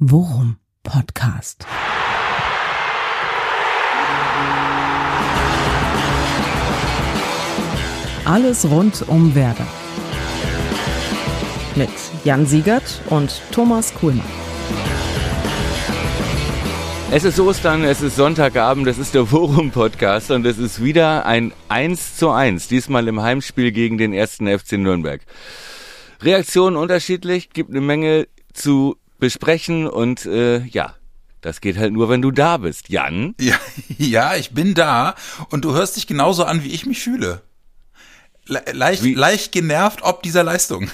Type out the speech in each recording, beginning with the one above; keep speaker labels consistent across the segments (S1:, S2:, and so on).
S1: Worum Podcast. Alles rund um Werder. Mit Jan Siegert und Thomas Kuhlmann.
S2: Es ist Ostern, es ist Sonntagabend, es ist der Forum-Podcast und es ist wieder ein 1 zu 1, diesmal im Heimspiel gegen den ersten FC Nürnberg. Reaktionen unterschiedlich, gibt eine Menge zu besprechen und äh, ja, das geht halt nur, wenn du da bist. Jan?
S3: Ja, ja, ich bin da und du hörst dich genauso an, wie ich mich fühle. Le leicht, wie? leicht genervt ob dieser Leistung.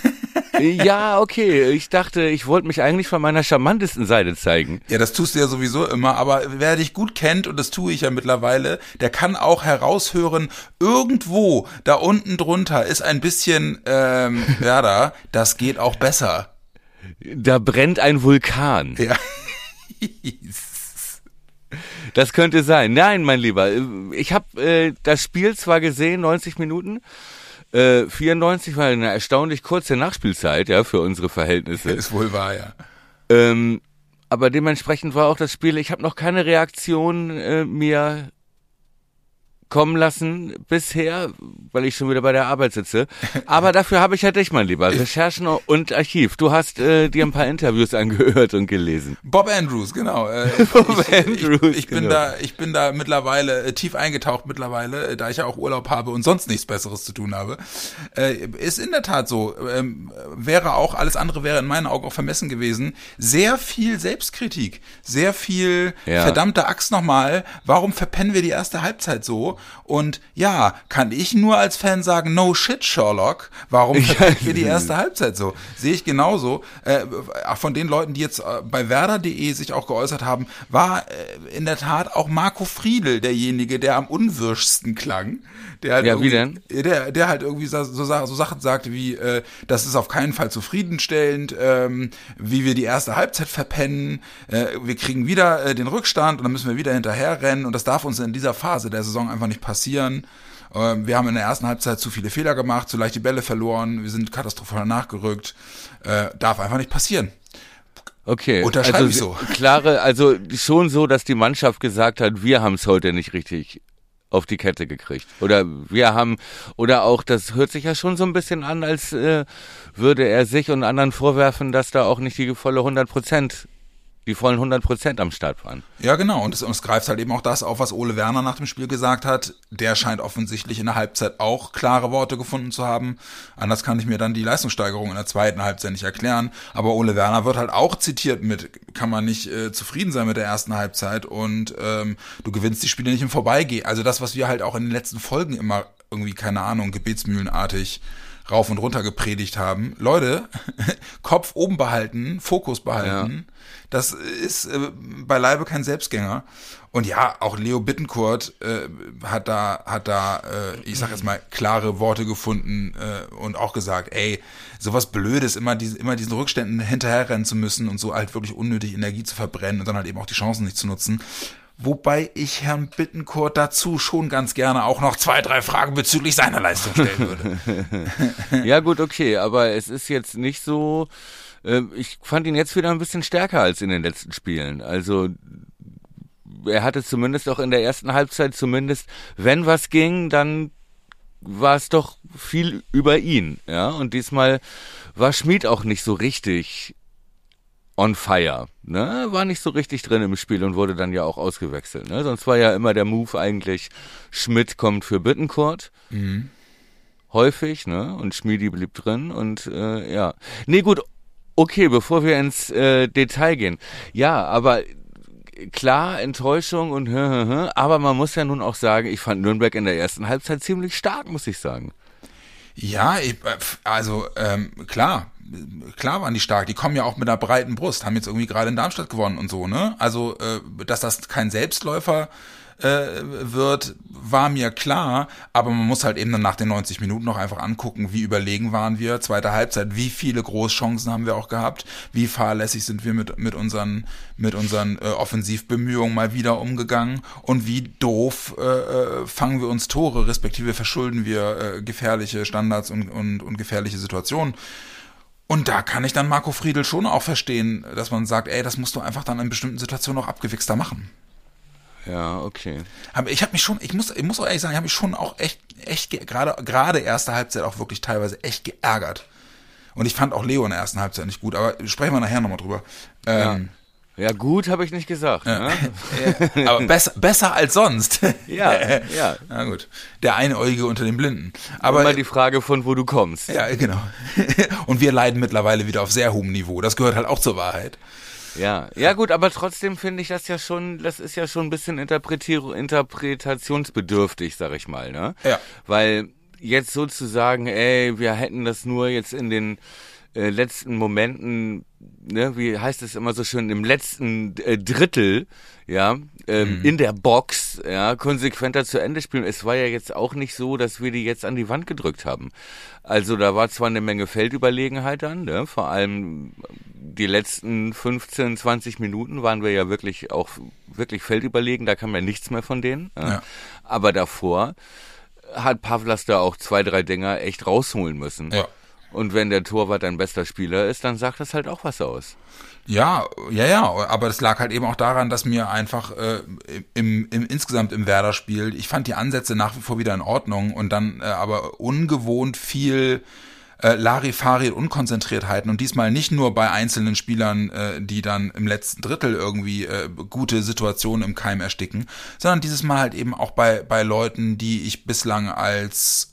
S2: ja, okay. Ich dachte, ich wollte mich eigentlich von meiner charmantesten Seite zeigen.
S3: Ja, das tust du ja sowieso immer, aber wer dich gut kennt, und das tue ich ja mittlerweile, der kann auch heraushören, irgendwo da unten drunter ist ein bisschen, ähm, ja da, das geht auch besser.
S2: Da brennt ein Vulkan. Ja. Das könnte sein. Nein, mein Lieber, ich habe äh, das Spiel zwar gesehen, 90 Minuten, äh, 94 war eine erstaunlich kurze Nachspielzeit, ja, für unsere Verhältnisse.
S3: Ist wohl wahr, ja.
S2: Ähm, aber dementsprechend war auch das Spiel, ich habe noch keine Reaktion äh, mir kommen lassen bisher, weil ich schon wieder bei der Arbeit sitze. Aber dafür habe ich ja dich, mein Lieber. Recherchen und Archiv. Du hast äh, dir ein paar Interviews angehört und gelesen.
S3: Bob Andrews, genau. Äh, Bob ich, Andrews. Ich, ich bin genau. da, ich bin da mittlerweile äh, tief eingetaucht mittlerweile, äh, da ich ja auch Urlaub habe und sonst nichts Besseres zu tun habe. Äh, ist in der Tat so. Ähm, wäre auch alles andere wäre in meinen Augen auch vermessen gewesen. Sehr viel Selbstkritik, sehr viel ja. verdammte Axt nochmal. Warum verpennen wir die erste Halbzeit so? Und ja, kann ich nur als Fan sagen, no shit, Sherlock. Warum verpackt wir die erste Halbzeit so? Sehe ich genauso. Äh, von den Leuten, die jetzt äh, bei Werder.de sich auch geäußert haben, war äh, in der Tat auch Marco Friedel derjenige, der am unwirschsten klang. Der halt
S2: ja, wie denn?
S3: Der, der halt irgendwie so, so, so Sachen sagte wie, äh, das ist auf keinen Fall zufriedenstellend, ähm, wie wir die erste Halbzeit verpennen, äh, wir kriegen wieder äh, den Rückstand und dann müssen wir wieder hinterher rennen und das darf uns in dieser Phase der Saison einfach nicht passieren. Ähm, wir haben in der ersten Halbzeit zu viele Fehler gemacht, zu leicht die Bälle verloren, wir sind katastrophal nachgerückt. Äh, darf einfach nicht passieren.
S2: Okay, Unterschreibe also so. klare, also schon so, dass die Mannschaft gesagt hat, wir haben es heute nicht richtig auf die Kette gekriegt. Oder wir haben, oder auch, das hört sich ja schon so ein bisschen an, als äh, würde er sich und anderen vorwerfen, dass da auch nicht die volle 100 Prozent die vollen 100 Prozent am Start waren.
S3: Ja, genau. Und es, und es greift halt eben auch das auf, was Ole Werner nach dem Spiel gesagt hat. Der scheint offensichtlich in der Halbzeit auch klare Worte gefunden zu haben. Anders kann ich mir dann die Leistungssteigerung in der zweiten Halbzeit nicht erklären. Aber Ole Werner wird halt auch zitiert mit, kann man nicht äh, zufrieden sein mit der ersten Halbzeit und ähm, du gewinnst die Spiele nicht im Vorbeigehen. Also das, was wir halt auch in den letzten Folgen immer irgendwie, keine Ahnung, gebetsmühlenartig rauf und runter gepredigt haben. Leute, Kopf oben behalten, Fokus behalten. Ja. Das ist äh, beileibe kein Selbstgänger. Und ja, auch Leo Bittencourt äh, hat da, hat da, äh, ich sag jetzt mal, klare Worte gefunden äh, und auch gesagt, ey, sowas Blödes, immer, diese, immer diesen Rückständen hinterherrennen zu müssen und so halt wirklich unnötig Energie zu verbrennen und dann halt eben auch die Chancen nicht zu nutzen. Wobei ich Herrn Bittencourt dazu schon ganz gerne auch noch zwei, drei Fragen bezüglich seiner Leistung stellen
S2: würde. ja gut, okay, aber es ist jetzt nicht so, äh, ich fand ihn jetzt wieder ein bisschen stärker als in den letzten Spielen. Also er hatte zumindest auch in der ersten Halbzeit zumindest, wenn was ging, dann war es doch viel über ihn, ja. Und diesmal war Schmid auch nicht so richtig on fire. Ne? War nicht so richtig drin im Spiel und wurde dann ja auch ausgewechselt. Ne? Sonst war ja immer der Move eigentlich, Schmidt kommt für Bittencourt. Mhm. Häufig, ne? Und Schmiedi blieb drin und äh, ja. Nee, gut, okay, bevor wir ins äh, Detail gehen. Ja, aber klar, Enttäuschung und aber man muss ja nun auch sagen, ich fand Nürnberg in der ersten Halbzeit ziemlich stark, muss ich sagen.
S3: Ja, ich, äh, also ähm, klar, klar waren die stark. Die kommen ja auch mit einer breiten Brust, haben jetzt irgendwie gerade in Darmstadt gewonnen und so, ne? Also, äh, dass das kein Selbstläufer äh, wird, war mir klar, aber man muss halt eben dann nach den 90 Minuten noch einfach angucken, wie überlegen waren wir, zweite Halbzeit, wie viele Großchancen haben wir auch gehabt, wie fahrlässig sind wir mit, mit unseren, mit unseren äh, Offensivbemühungen mal wieder umgegangen und wie doof äh, äh fangen wir uns Tore, respektive verschulden wir äh, gefährliche Standards und, und, und gefährliche Situationen. Und da kann ich dann Marco Friedl schon auch verstehen, dass man sagt, ey, das musst du einfach dann in bestimmten Situationen auch abgewichster machen.
S2: Ja, okay.
S3: Aber ich habe mich schon, ich muss, ich muss auch ehrlich sagen, ich habe mich schon auch echt, echt, gerade, gerade erste Halbzeit auch wirklich teilweise echt geärgert. Und ich fand auch Leo in der ersten Halbzeit nicht gut, aber sprechen wir nachher nochmal drüber. Ähm,
S2: Ja, gut habe ich nicht gesagt. Ne?
S3: ja, aber besser, besser als sonst.
S2: Ja, ja.
S3: Na gut. Der Einäugige unter den Blinden. Aber
S2: Immer die Frage von wo du kommst.
S3: ja, genau. Und wir leiden mittlerweile wieder auf sehr hohem Niveau. Das gehört halt auch zur Wahrheit.
S2: Ja, ja gut, aber trotzdem finde ich das ja schon, das ist ja schon ein bisschen interpretier interpretationsbedürftig, sag ich mal, ne?
S3: Ja.
S2: Weil jetzt sozusagen, ey, wir hätten das nur jetzt in den äh, letzten Momenten, ne, wie heißt es immer so schön, im letzten äh, Drittel, ja, ähm, in der Box, ja, konsequenter zu Ende spielen. Es war ja jetzt auch nicht so, dass wir die jetzt an die Wand gedrückt haben. Also da war zwar eine Menge Feldüberlegenheit dann, ne, vor allem die letzten 15, 20 Minuten waren wir ja wirklich auch wirklich feldüberlegen, da kam ja nichts mehr von denen. Ja.
S3: Ja.
S2: Aber davor hat Pavlas da auch zwei, drei Dinger echt rausholen müssen.
S3: Ja.
S2: Und wenn der Torwart dein bester Spieler ist, dann sagt das halt auch was aus.
S3: Ja, ja, ja, aber das lag halt eben auch daran, dass mir einfach äh, im, im insgesamt im Werder-Spiel, ich fand die Ansätze nach wie vor wieder in Ordnung und dann äh, aber ungewohnt viel äh, Larifari und Unkonzentriertheiten und diesmal nicht nur bei einzelnen Spielern, äh, die dann im letzten Drittel irgendwie äh, gute Situationen im Keim ersticken, sondern dieses Mal halt eben auch bei, bei Leuten, die ich bislang als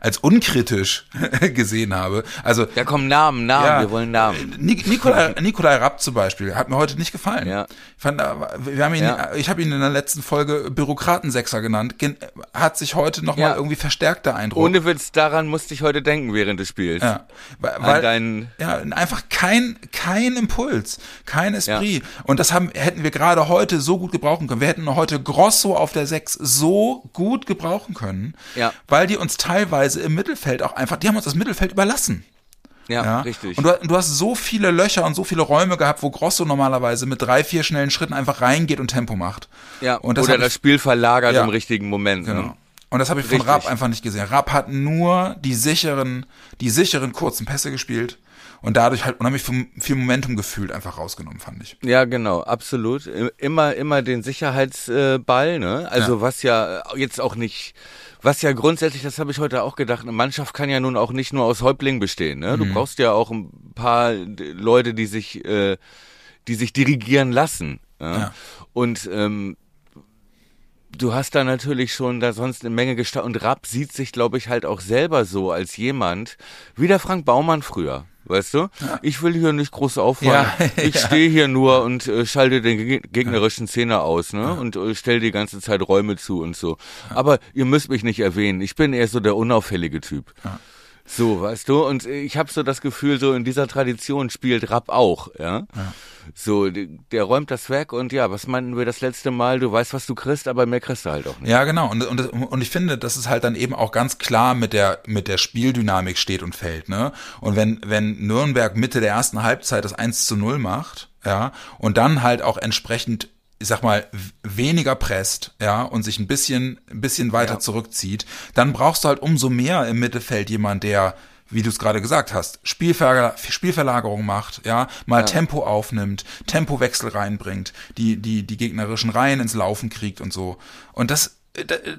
S3: als unkritisch gesehen habe. Also
S2: Ja, komm, Namen, Namen,
S3: ja,
S2: wir wollen Namen.
S3: Nik Nikolai, Nikolai Rapp zum Beispiel hat mir heute nicht gefallen.
S2: Ja.
S3: Ich fand, wir haben ihn,
S2: Ja.
S3: ich habe ihn in der letzten Folge Bürokratensechser genannt. Gen hat sich heute noch
S2: Ja.
S3: mal irgendwie verstärkt der Eindruck.
S2: Ohne Witz, daran musste ich heute denken während des Spiels.
S3: ja, weil, weil
S2: deinen,
S3: ja, einfach kein, kein Impuls, kein Esprit. Und das haben, hätten wir gerade heute so gut gebrauchen können. Wir hätten heute Grosso auf der 6 so gut gebrauchen können,
S2: Ja.
S3: weil die uns teilweise im Mittelfeld auch einfach, die haben uns das Mittelfeld überlassen.
S2: ja,
S3: Ja,
S2: richtig.
S3: Und du, du hast so viele Löcher und so viele Räume gehabt, wo Grosso normalerweise mit drei, vier schnellen Schritten einfach reingeht und Tempo macht.
S2: ja,
S3: und das
S2: oder das
S3: ich-
S2: Spiel verlagert
S3: Ja.
S2: im richtigen Moment.
S3: Genau.
S2: Ne?
S3: Und das habe ich von
S2: Richtig.
S3: Rapp einfach nicht gesehen. Rapp hat nur die sicheren, die sicheren kurzen Pässe gespielt und dadurch halt unheimlich viel viel Momentum gefühlt einfach rausgenommen, fand ich.
S2: Ja, genau, absolut. Immer, immer den Sicherheitsball, ne? Also
S3: Ja.
S2: was ja jetzt auch nicht, was ja grundsätzlich, das habe ich heute auch gedacht, eine Mannschaft kann ja nun auch nicht nur aus Häuptlingen bestehen, ne? Du
S3: Mhm.
S2: brauchst ja auch ein paar Leute, die sich, äh, die sich dirigieren lassen. Ja?
S3: Ja.
S2: Und ähm, du hast da natürlich schon da sonst eine Menge gestartet. Und Rapp sieht sich, glaube ich, halt auch selber so als jemand, wie der Frank Baumann früher. Weißt du? Ich will hier nicht groß auffallen.
S3: Ja,
S2: ich
S3: ja.
S2: stehe hier nur und äh, schalte den geg- gegnerischen Zehner aus, ne? Und äh, stell die ganze Zeit Räume zu und so. Aber ihr müsst mich nicht erwähnen. Ich bin eher so der unauffällige Typ. So, weißt du? Und ich habe so das Gefühl, so in dieser Tradition spielt Rapp auch, ja. So, d- der räumt das weg und ja, was meinten wir das letzte Mal? Du weißt, was du kriegst, aber mehr kriegst du halt auch nicht.
S3: Ja, genau. Und, und, und ich finde, dass es halt dann eben auch ganz klar mit der, mit der Spieldynamik steht und fällt, ne? Und wenn, wenn Nürnberg Mitte der ersten Halbzeit das 1 zu 0 macht, ja, und dann halt auch entsprechend ich sag mal, weniger presst, ja, und sich ein bisschen, ein bisschen weiter
S2: Ja.
S3: zurückzieht, dann brauchst du halt umso mehr im Mittelfeld jemand, der, wie du es gerade gesagt hast, Spielver Spielverlagerung macht, ja, mal Tempo aufnimmt, Tempowechsel reinbringt, die, die, die gegnerischen Reihen ins Laufen kriegt und so. Und das,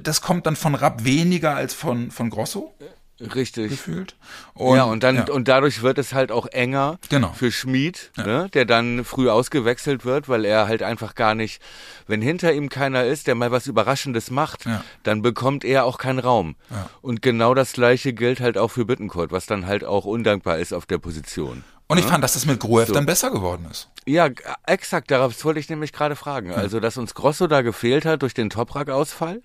S3: das kommt dann von Rapp weniger als von, von Grosso
S2: Richtig.
S3: gefühlt.
S2: ja, und dann,
S3: ja.
S2: und dadurch wird es halt auch enger
S3: Genau.
S2: für Schmied, ne, der dann früh ausgewechselt wird, weil er halt einfach gar nicht, wenn hinter ihm keiner ist, der mal was Überraschendes macht,
S3: Ja.
S2: dann bekommt er auch keinen Raum. Und genau das gleiche gilt halt auch für Bittencourt, was dann halt auch undankbar ist auf der Position.
S3: Und ich fand, dass das mit Gruev dann besser geworden ist.
S2: Ja, exakt, darauf wollte ich nämlich gerade fragen. Also, dass uns Grosso da gefehlt hat durch den Toprak-Ausfall,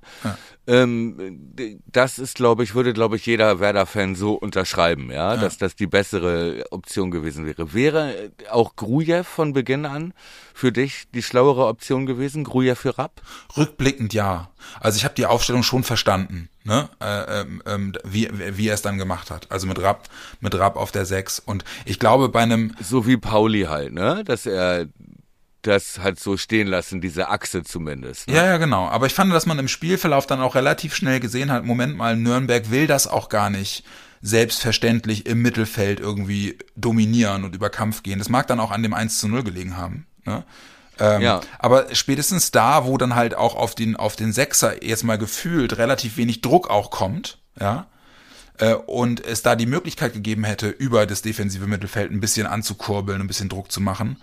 S2: ähm, d- das ist, glaube ich, würde, glaube ich, jeder Werder-Fan so unterschreiben, ja, dass das die bessere Option gewesen wäre. Wäre äh, auch Grujew von Beginn an für dich die schlauere Option gewesen, Grujew für Rapp?
S3: Rückblickend ja. Also ich habe die Aufstellung schon verstanden, ne? Äh, ähm, ähm, wie, wie er es dann gemacht hat. Also mit Rapp, mit Rapp auf der 6. Und ich glaube, bei einem,
S2: So wie Pauli halt, ne, dass er das halt so stehen lassen, diese Achse zumindest.
S3: Ne? Ja, ja, genau. Aber ich fand, dass man im Spielverlauf dann auch relativ schnell gesehen hat, Moment mal, Nürnberg will das auch gar nicht selbstverständlich im Mittelfeld irgendwie dominieren und über Kampf gehen. Das mag dann auch an dem 1 zu 0 gelegen haben. Ne? Ähm, ja. Aber spätestens da, wo dann halt auch auf den, auf den Sechser jetzt mal gefühlt relativ wenig Druck auch kommt, ja, äh, und es da die Möglichkeit gegeben hätte, über das defensive Mittelfeld ein bisschen anzukurbeln, ein bisschen Druck zu machen,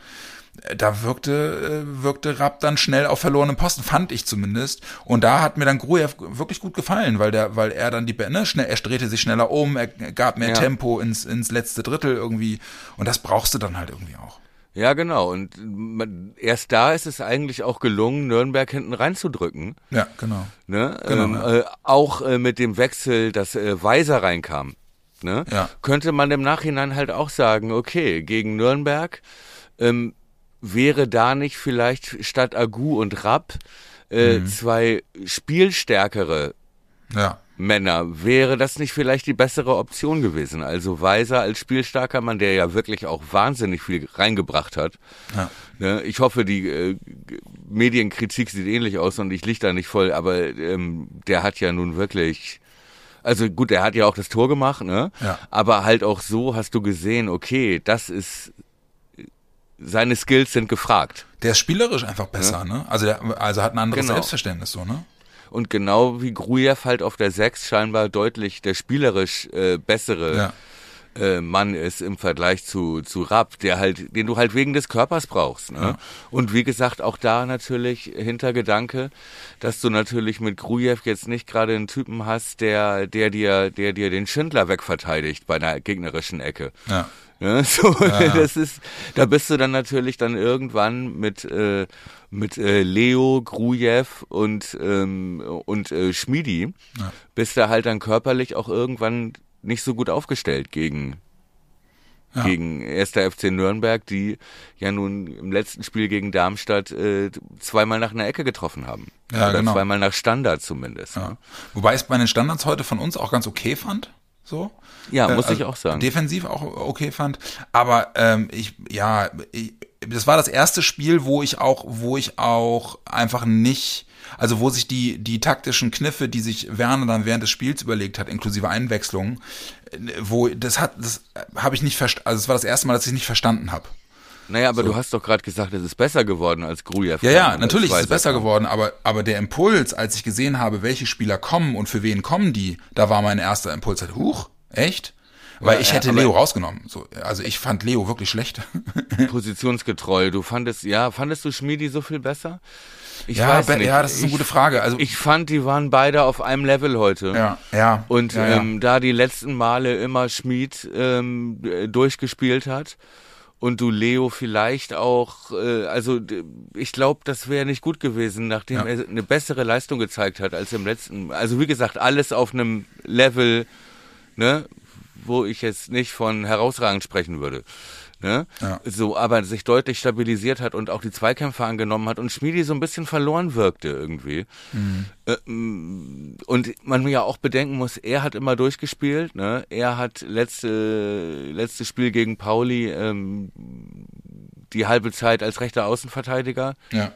S3: äh, da wirkte, äh, wirkte Rapp dann schnell auf verlorenen Posten, fand ich zumindest. Und da hat mir dann Grujew wirklich gut gefallen, weil der, weil er dann die, ne, schnell, er drehte sich schneller um, er gab mehr ja. Tempo ins, ins letzte Drittel irgendwie. Und das brauchst du dann halt irgendwie auch.
S2: Ja, genau. Und erst da ist es eigentlich auch gelungen, Nürnberg hinten reinzudrücken.
S3: Ja, genau.
S2: Ne? genau ähm, ja. Äh, auch äh, mit dem Wechsel, dass äh, Weiser reinkam. Ne? Ja. Könnte man im Nachhinein halt auch sagen, okay, gegen Nürnberg ähm, wäre da nicht vielleicht statt Agu und Rapp äh, mhm. zwei spielstärkere ja. Männer, wäre das nicht vielleicht die bessere Option gewesen? Also Weiser als spielstarker Mann, der ja wirklich auch wahnsinnig viel reingebracht hat. Ja. Ne? Ich hoffe, die äh, Medienkritik sieht ähnlich aus und ich liege da nicht voll, aber ähm, der hat ja nun wirklich also gut, er hat ja auch das Tor gemacht, ne? Ja. Aber halt auch so hast du gesehen, okay, das ist seine Skills sind gefragt.
S3: Der ist spielerisch einfach besser, ja. ne? Also der, also hat ein anderes genau. Selbstverständnis so, ne?
S2: Und genau wie Grujew halt auf der 6 scheinbar deutlich der spielerisch äh, bessere ja. äh, Mann ist im Vergleich zu, zu Rapp, der halt, den du halt wegen des Körpers brauchst. Ne? Ja. Und wie gesagt, auch da natürlich Hintergedanke, dass du natürlich mit Grujew jetzt nicht gerade einen Typen hast, der, der dir, der dir den Schindler wegverteidigt bei einer gegnerischen Ecke. Ja. Ne? So, ja. das ist, da bist du dann natürlich dann irgendwann mit äh, mit äh, Leo, Grujew und ähm, und äh, Schmidi, ja. bist du halt dann körperlich auch irgendwann nicht so gut aufgestellt gegen ja. gegen 1. FC Nürnberg, die ja nun im letzten Spiel gegen Darmstadt äh, zweimal nach einer Ecke getroffen haben. Ja, Oder genau. zweimal nach Standard zumindest. Ja.
S3: Ne? Wobei ich es bei den Standards heute von uns auch ganz okay fand. So.
S2: Ja, muss äh, also ich auch sagen.
S3: Defensiv auch okay fand. Aber ähm, ich, ja, ich, das war das erste Spiel, wo ich auch, wo ich auch einfach nicht, also wo sich die, die taktischen Kniffe, die sich Werner dann während des Spiels überlegt hat, inklusive Einwechslungen, äh, wo das hat, das habe ich nicht verstanden, also es war das erste Mal, dass ich nicht verstanden habe.
S2: Naja, aber so. du hast doch gerade gesagt, es ist besser geworden als Grujew.
S3: Ja, ja, natürlich ist es besser geworden, aber, aber der Impuls, als ich gesehen habe, welche Spieler kommen und für wen kommen die, da war mein erster Impuls halt, huch, Echt? Weil ich hätte Leo rausgenommen. So, also ich fand Leo wirklich schlecht.
S2: Positionsgetreu. Du fandest, ja, fandest du Schmiedi so viel besser?
S3: Ich ja, weiß nicht. ja, das ist eine ich, gute Frage. Also
S2: ich fand, die waren beide auf einem Level heute.
S3: Ja, ja.
S2: Und
S3: ja,
S2: ja. Ähm, da die letzten Male immer Schmied ähm, durchgespielt hat und du Leo vielleicht auch, äh, also ich glaube, das wäre nicht gut gewesen, nachdem ja. er eine bessere Leistung gezeigt hat als im letzten. Also wie gesagt, alles auf einem Level ne, wo ich jetzt nicht von herausragend sprechen würde. Ne? Ja. So, aber sich deutlich stabilisiert hat und auch die Zweikämpfe angenommen hat und Schmiedi so ein bisschen verloren wirkte irgendwie. Mhm. Äh, und man ja auch bedenken muss, er hat immer durchgespielt, ne? Er hat letzte, letzte Spiel gegen Pauli ähm, die halbe Zeit als rechter Außenverteidiger. Ja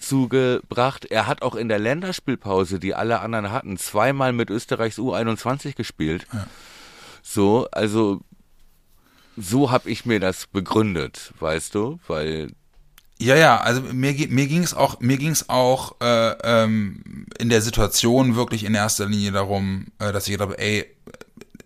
S2: zugebracht. Er hat auch in der Länderspielpause, die alle anderen hatten, zweimal mit Österreichs U21 gespielt. Ja. So, also so habe ich mir das begründet, weißt du, weil
S3: ja, ja, also mir, mir ging es auch, mir ging es auch äh, ähm, in der Situation wirklich in erster Linie darum, äh, dass ich gedacht habe, ey,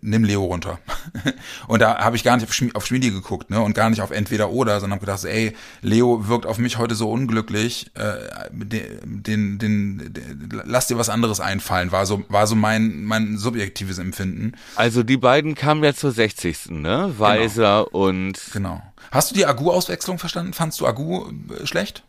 S3: nimm Leo runter. und da habe ich gar nicht auf, Schmi auf Schmiedi geguckt, ne, und gar nicht auf entweder oder, sondern habe gedacht, ey, Leo wirkt auf mich heute so unglücklich, äh, den, den, den, den, lass dir was anderes einfallen, war so, war so mein, mein subjektives Empfinden.
S2: Also die beiden kamen ja zur 60. ne, Weiser genau. und...
S3: Genau. Hast du die Agu-Auswechslung verstanden? Fandst du Agu äh, schlecht?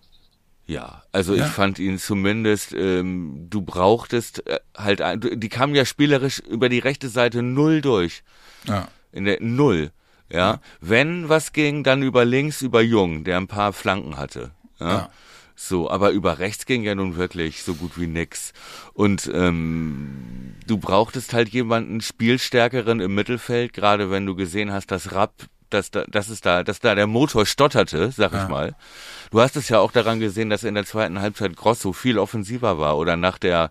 S2: Ja, also ja. ich fand ihn zumindest, ähm, du brauchtest äh, halt, die kamen ja spielerisch über die rechte Seite null durch. Ja. In der Null. Ja. ja. Wenn was ging, dann über links, über Jung, der ein paar Flanken hatte. Ja. ja. So, aber über rechts ging ja nun wirklich so gut wie nix. Und ähm, du brauchtest halt jemanden spielstärkeren im Mittelfeld, gerade wenn du gesehen hast, dass Rapp dass da, dass es da, dass da der Motor stotterte, sag ja. ich mal. Du hast es ja auch daran gesehen, dass in der zweiten Halbzeit Grosso viel offensiver war oder nach der,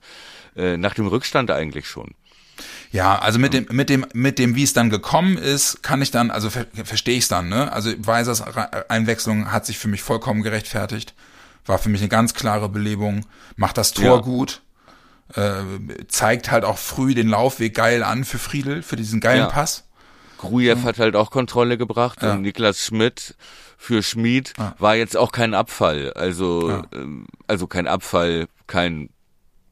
S2: äh, nach dem Rückstand eigentlich schon.
S3: Ja, also mit dem, mit dem, mit dem, wie es dann gekommen ist, kann ich dann, also ver verstehe ich es dann, ne? Also Weisers Einwechslung hat sich für mich vollkommen gerechtfertigt. War für mich eine ganz klare Belebung. Macht das Tor ja. gut. Äh, zeigt halt auch früh den Laufweg geil an für Friedel, für diesen geilen ja. Pass.
S2: Grujew mhm. hat halt auch Kontrolle gebracht ja. und Niklas Schmidt für Schmid ja. war jetzt auch kein Abfall. Also, ja. ähm, also kein Abfall, kein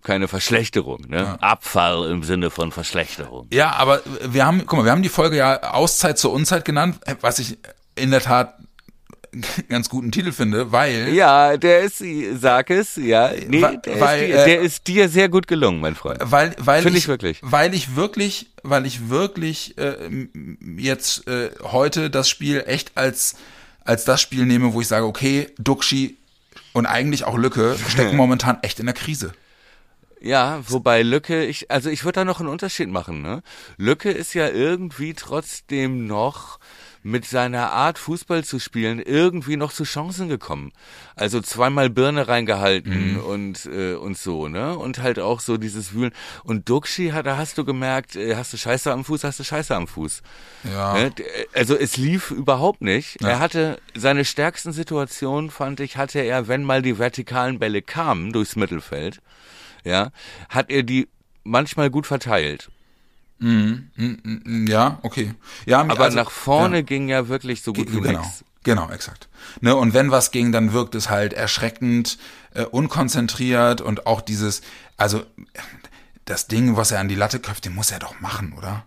S2: keine Verschlechterung, ne? Ja. Abfall im Sinne von Verschlechterung.
S3: Ja, aber wir haben, guck mal, wir haben die Folge ja Auszeit zur Unzeit genannt, was ich in der Tat ganz guten Titel finde, weil
S2: ja, der ist, sag es, ja, nee, der, weil, ist, dir, der äh, ist dir sehr gut gelungen, mein Freund.
S3: Weil, weil
S2: finde ich, ich, wirklich,
S3: weil ich wirklich, weil ich wirklich äh, jetzt äh, heute das Spiel echt als als das Spiel nehme, wo ich sage, okay, Duxi und eigentlich auch Lücke stecken momentan echt in der Krise.
S2: Ja, wobei Lücke, ich, also ich würde da noch einen Unterschied machen, ne? Lücke ist ja irgendwie trotzdem noch mit seiner Art Fußball zu spielen irgendwie noch zu Chancen gekommen. Also zweimal Birne reingehalten mhm. und äh, und so, ne? Und halt auch so dieses Wühlen. Und Duxi, da hast du gemerkt, äh, hast du Scheiße am Fuß, hast du Scheiße am Fuß.
S3: Ja. Ne?
S2: Also es lief überhaupt nicht. Ja. Er hatte seine stärksten Situationen, fand ich, hatte er, wenn mal die vertikalen Bälle kamen durchs Mittelfeld, ja, hat er die manchmal gut verteilt.
S3: Mhm. Mhm. Ja, okay. Ja,
S2: aber also, nach vorne ja. ging ja wirklich so gut wie
S3: genau.
S2: nichts.
S3: Genau, exakt. Ne, und wenn was ging, dann wirkt es halt erschreckend, äh, unkonzentriert und auch dieses, also das Ding, was er an die Latte köpft, den muss er doch machen, oder?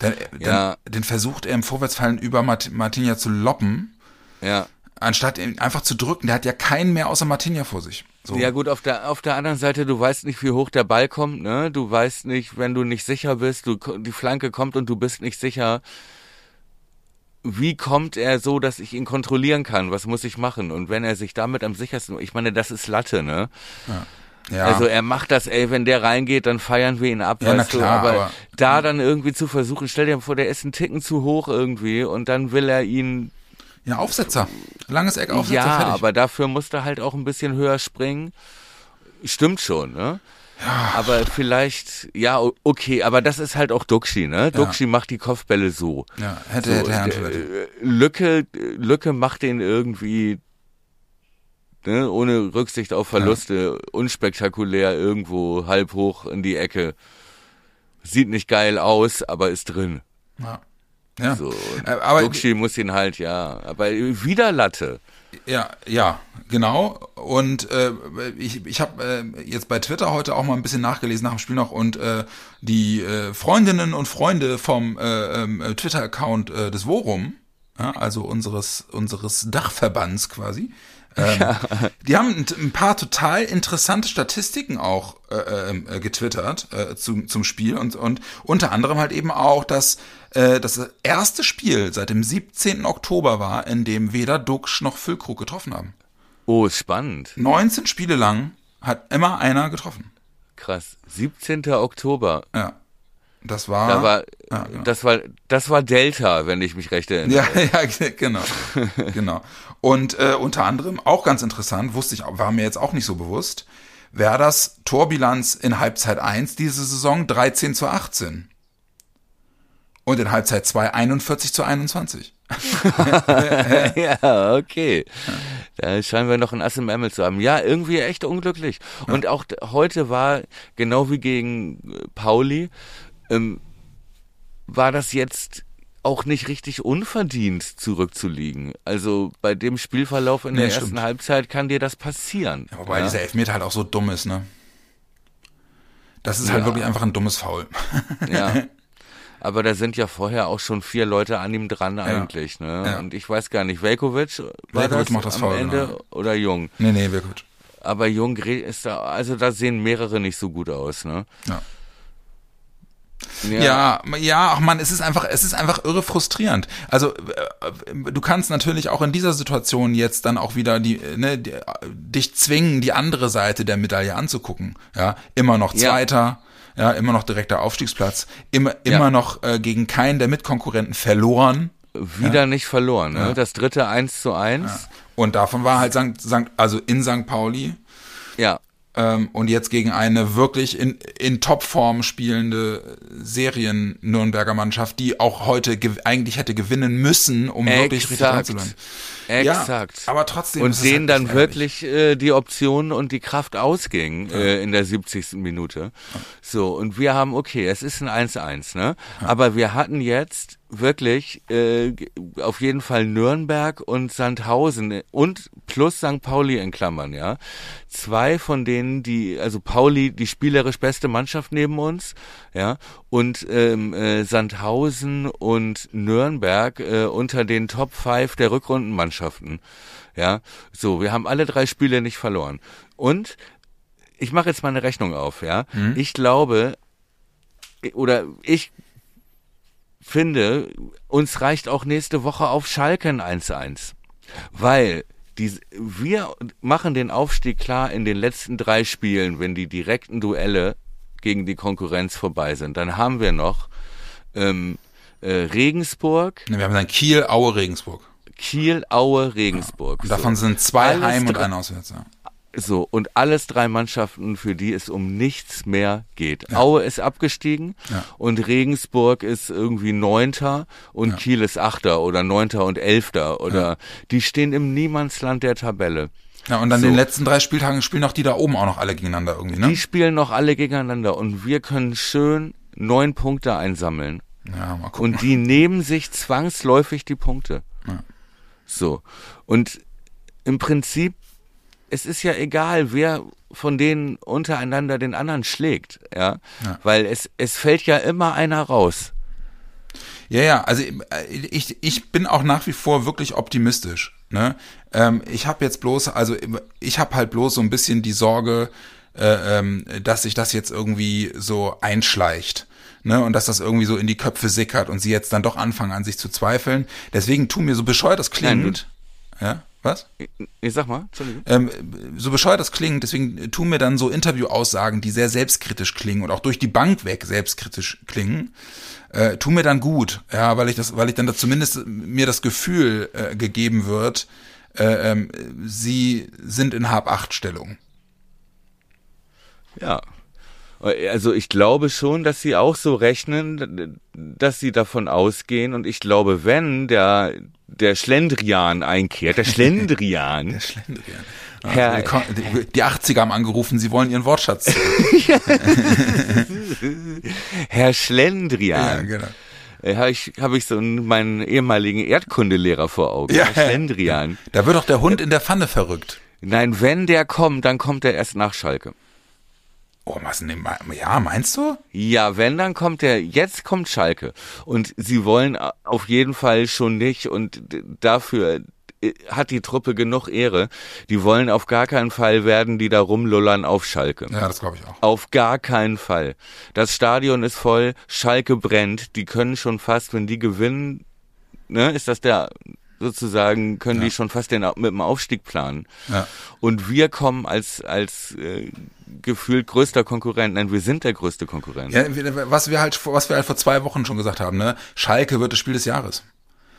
S3: Dann, ja. dann, den versucht er im Vorwärtsfallen über Mart Martinia zu loppen.
S2: Ja.
S3: Anstatt ihn einfach zu drücken. Der hat ja keinen mehr außer Martinia vor sich.
S2: So. Ja gut, auf der auf der anderen Seite, du weißt nicht, wie hoch der Ball kommt, ne? Du weißt nicht, wenn du nicht sicher bist, du die Flanke kommt und du bist nicht sicher, wie kommt er so, dass ich ihn kontrollieren kann? Was muss ich machen? Und wenn er sich damit am sichersten, ich meine, das ist Latte, ne? Ja. Ja. Also er macht das, ey, wenn der reingeht, dann feiern wir ihn ab, ja, weißt klar, du. Aber, aber da dann irgendwie zu versuchen, stell dir vor, der ist ein Ticken zu hoch irgendwie und dann will er ihn
S3: ja, Aufsetzer. Langes Eck, Aufsetzer,
S2: Ja,
S3: fertig.
S2: aber dafür musst du halt auch ein bisschen höher springen. Stimmt schon, ne? Ja. Aber vielleicht, ja, okay, aber das ist halt auch Duxi, ne? Duxi ja. macht die Kopfbälle so.
S3: Ja, hätte, so, hätte, hätte,
S2: hätte. Lücke, Lücke macht den irgendwie, ne, ohne Rücksicht auf Verluste, ja. unspektakulär irgendwo halb hoch in die Ecke. Sieht nicht geil aus, aber ist drin.
S3: Ja. Ja.
S2: So, äh, aber Duxi muss ihn halt, ja. Aber wieder Latte.
S3: Ja, ja, genau. Und äh, ich, ich habe äh, jetzt bei Twitter heute auch mal ein bisschen nachgelesen nach dem Spiel noch und äh, die äh, Freundinnen und Freunde vom äh, äh, Twitter-Account äh, des Worum, ja, also unseres unseres Dachverbands quasi, ähm, ja. Die haben ein paar total interessante Statistiken auch äh, äh, getwittert äh, zu, zum Spiel und, und unter anderem halt eben auch, dass äh, das erste Spiel seit dem 17. Oktober war, in dem weder Duxch noch Füllkrug getroffen haben.
S2: Oh, spannend.
S3: 19 Spiele lang hat immer einer getroffen.
S2: Krass. 17. Oktober.
S3: Ja. Das war,
S2: da war, ja, genau. das war, das war Delta, wenn ich mich recht erinnere.
S3: Ja, ja, genau, genau. Und äh, unter anderem auch ganz interessant, wusste ich, war mir jetzt auch nicht so bewusst, wäre das Torbilanz in Halbzeit 1 diese Saison 13 zu 18. Und in Halbzeit 2 41 zu 21.
S2: ja, okay. Da scheinen wir noch ein Ass im Ärmel zu haben. Ja, irgendwie echt unglücklich. Und auch heute war, genau wie gegen äh, Pauli, ähm, war das jetzt auch nicht richtig unverdient zurückzuliegen. Also bei dem Spielverlauf in nee, der stimmt. ersten Halbzeit kann dir das passieren.
S3: Ja, wobei ja. dieser Elfmeter halt auch so dumm ist, ne? Das ist halt ja. halt wirklich einfach ein dummes Foul.
S2: Ja. Aber da sind ja vorher auch schon vier Leute an ihm dran eigentlich, ne? Ja. Und ich weiß gar nicht, Velkovic war Velkovic das, macht das am Foul, Ende genau. oder Jung?
S3: Nee, nee, Velkovic.
S2: Aber Jung ist da, also da sehen mehrere nicht so gut aus, ne?
S3: Ja. Ja. ja, ja, ach man, es ist einfach, es ist einfach irre frustrierend. Also äh, du kannst natürlich auch in dieser Situation jetzt dann auch wieder die, ne, die, dich zwingen, die andere Seite der Medaille anzugucken. Ja, immer noch Zweiter, ja, ja immer noch direkter Aufstiegsplatz, immer, immer ja. noch äh, gegen keinen der Mitkonkurrenten verloren.
S2: wieder nicht verloren. Ne? Das dritte 1 zu 1.
S3: Und davon war halt St. St. also in St. Pauli
S2: Ja.
S3: ähm, und jetzt gegen eine wirklich in, in Topform spielende Serien-Nürnberger Mannschaft, die auch heute eigentlich hätte gewinnen müssen, um wirklich richtig
S2: Exakt. Exakt.
S3: Ja, aber trotzdem
S2: und
S3: es
S2: denen
S3: halt
S2: dann wirklich äh, die Optionen und die Kraft ausging äh, in der 70. Minute. So, und wir haben, okay, es ist ein 1-1, ne? Aber wir hatten jetzt wirklich äh, auf jeden Fall Nürnberg und Sandhausen und plus St. Pauli in Klammern, ja. Zwei von denen, die, also Pauli, die spielerisch beste Mannschaft neben uns, ja, und ähm, äh, Sandhausen und Nürnberg äh, unter den Top 5 der Rückrundenmannschaften. Ja, so, wir haben alle drei Spiele nicht verloren. Und ich mache jetzt mal eine Rechnung auf, ja. Ich glaube, oder ich finde, uns reicht auch nächste Woche auf Schalke ein 1-1. Weil die, wir machen den Aufstieg klar in den letzten drei Spielen, wenn die direkten Duelle gegen die Konkurrenz vorbei sind. Dann haben wir noch ähm, äh, Regensburg,
S3: Wir haben dann Kiel, Aue, Regensburg.
S2: Kiel, Aue, Regensburg.
S3: Und davon
S2: so.
S3: sind zwei
S2: Alles
S3: Heim und ein Auswärts. Ja.
S2: So, und alles drei Mannschaften, für die es um nichts mehr geht. Aue ist abgestiegen
S3: Ja.
S2: und Regensburg ist irgendwie Neunter und Kiel ist Achter oder Neunter und Elfter oder die stehen im Niemandsland der Tabelle.
S3: Ja, und dann
S2: So.
S3: den letzten drei Spieltagen spielen auch die da oben auch noch alle gegeneinander irgendwie, ne?
S2: Die spielen noch alle gegeneinander und wir können schön neun Punkte einsammeln.
S3: Ja, mal gucken.
S2: Und die nehmen sich zwangsläufig die Punkte.
S3: Ja.
S2: So. Und im Prinzip, es ist ja egal, wer von denen untereinander den anderen schlägt, ja.
S3: Ja.
S2: Weil es, es fällt ja immer einer raus.
S3: Ja, ja, also äh, ich, ich bin auch nach wie vor wirklich optimistisch. Ne? Ähm, ich habe jetzt bloß, also ich habe halt bloß so ein bisschen die Sorge, äh, ähm, dass sich das jetzt irgendwie so einschleicht. Ne, und dass das irgendwie so in die Köpfe sickert und sie jetzt dann doch anfangen an sich zu zweifeln. Deswegen tun mir so bescheuert das klingt. ja, was?
S2: Ich sag mal, Entschuldigung.
S3: ähm, so bescheuert das klingt, deswegen tun mir dann so Interviewaussagen, die sehr selbstkritisch klingen und auch durch die Bank weg selbstkritisch klingen, äh, tun mir dann gut, ja, weil ich das, weil ich dann da zumindest mir das Gefühl äh, gegeben wird, äh, ähm, sie sind in Hab-Acht-Stellung.
S2: Ja. Also ich glaube schon, dass sie auch so rechnen, dass sie davon ausgehen. Und ich glaube, wenn der, der Schlendrian einkehrt, der Schlendrian,
S3: Der Schlendrian.
S2: Herr-
S3: Also, die, Kon- die, die 80er haben angerufen, sie wollen ihren Wortschatz.
S2: Herr Schlendrian,
S3: genau.
S2: Äh, habe ich, hab ich so einen, meinen ehemaligen Erdkundelehrer vor Augen.
S3: Ja.
S2: Schlendrian.
S3: Da wird doch der Hund in der Pfanne verrückt.
S2: Nein, wenn der kommt, dann kommt er erst nach Schalke.
S3: Oh, was denn? Ja, meinst du?
S2: Ja, wenn, dann kommt er, jetzt kommt Schalke. Und sie wollen auf jeden Fall schon nicht und dafür äh, hat die Truppe genug Ehre. Die wollen auf gar keinen Fall werden, die da rumlullern auf Schalke.
S3: Ja, das glaube ich auch.
S2: Auf gar keinen Fall. Das Stadion ist voll, Schalke brennt, die können schon fast, wenn die gewinnen, ne, ist das der, sozusagen, können die schon fast den, mit dem Aufstieg planen.
S3: Ja.
S2: Und wir kommen als, als äh, gefühlt größter Konkurrent, nein, wir sind der größte Konkurrent.
S3: Ja, was wir halt, vor- was wir halt vor zwei Wochen schon gesagt haben, ne? Schalke wird das Spiel des Jahres.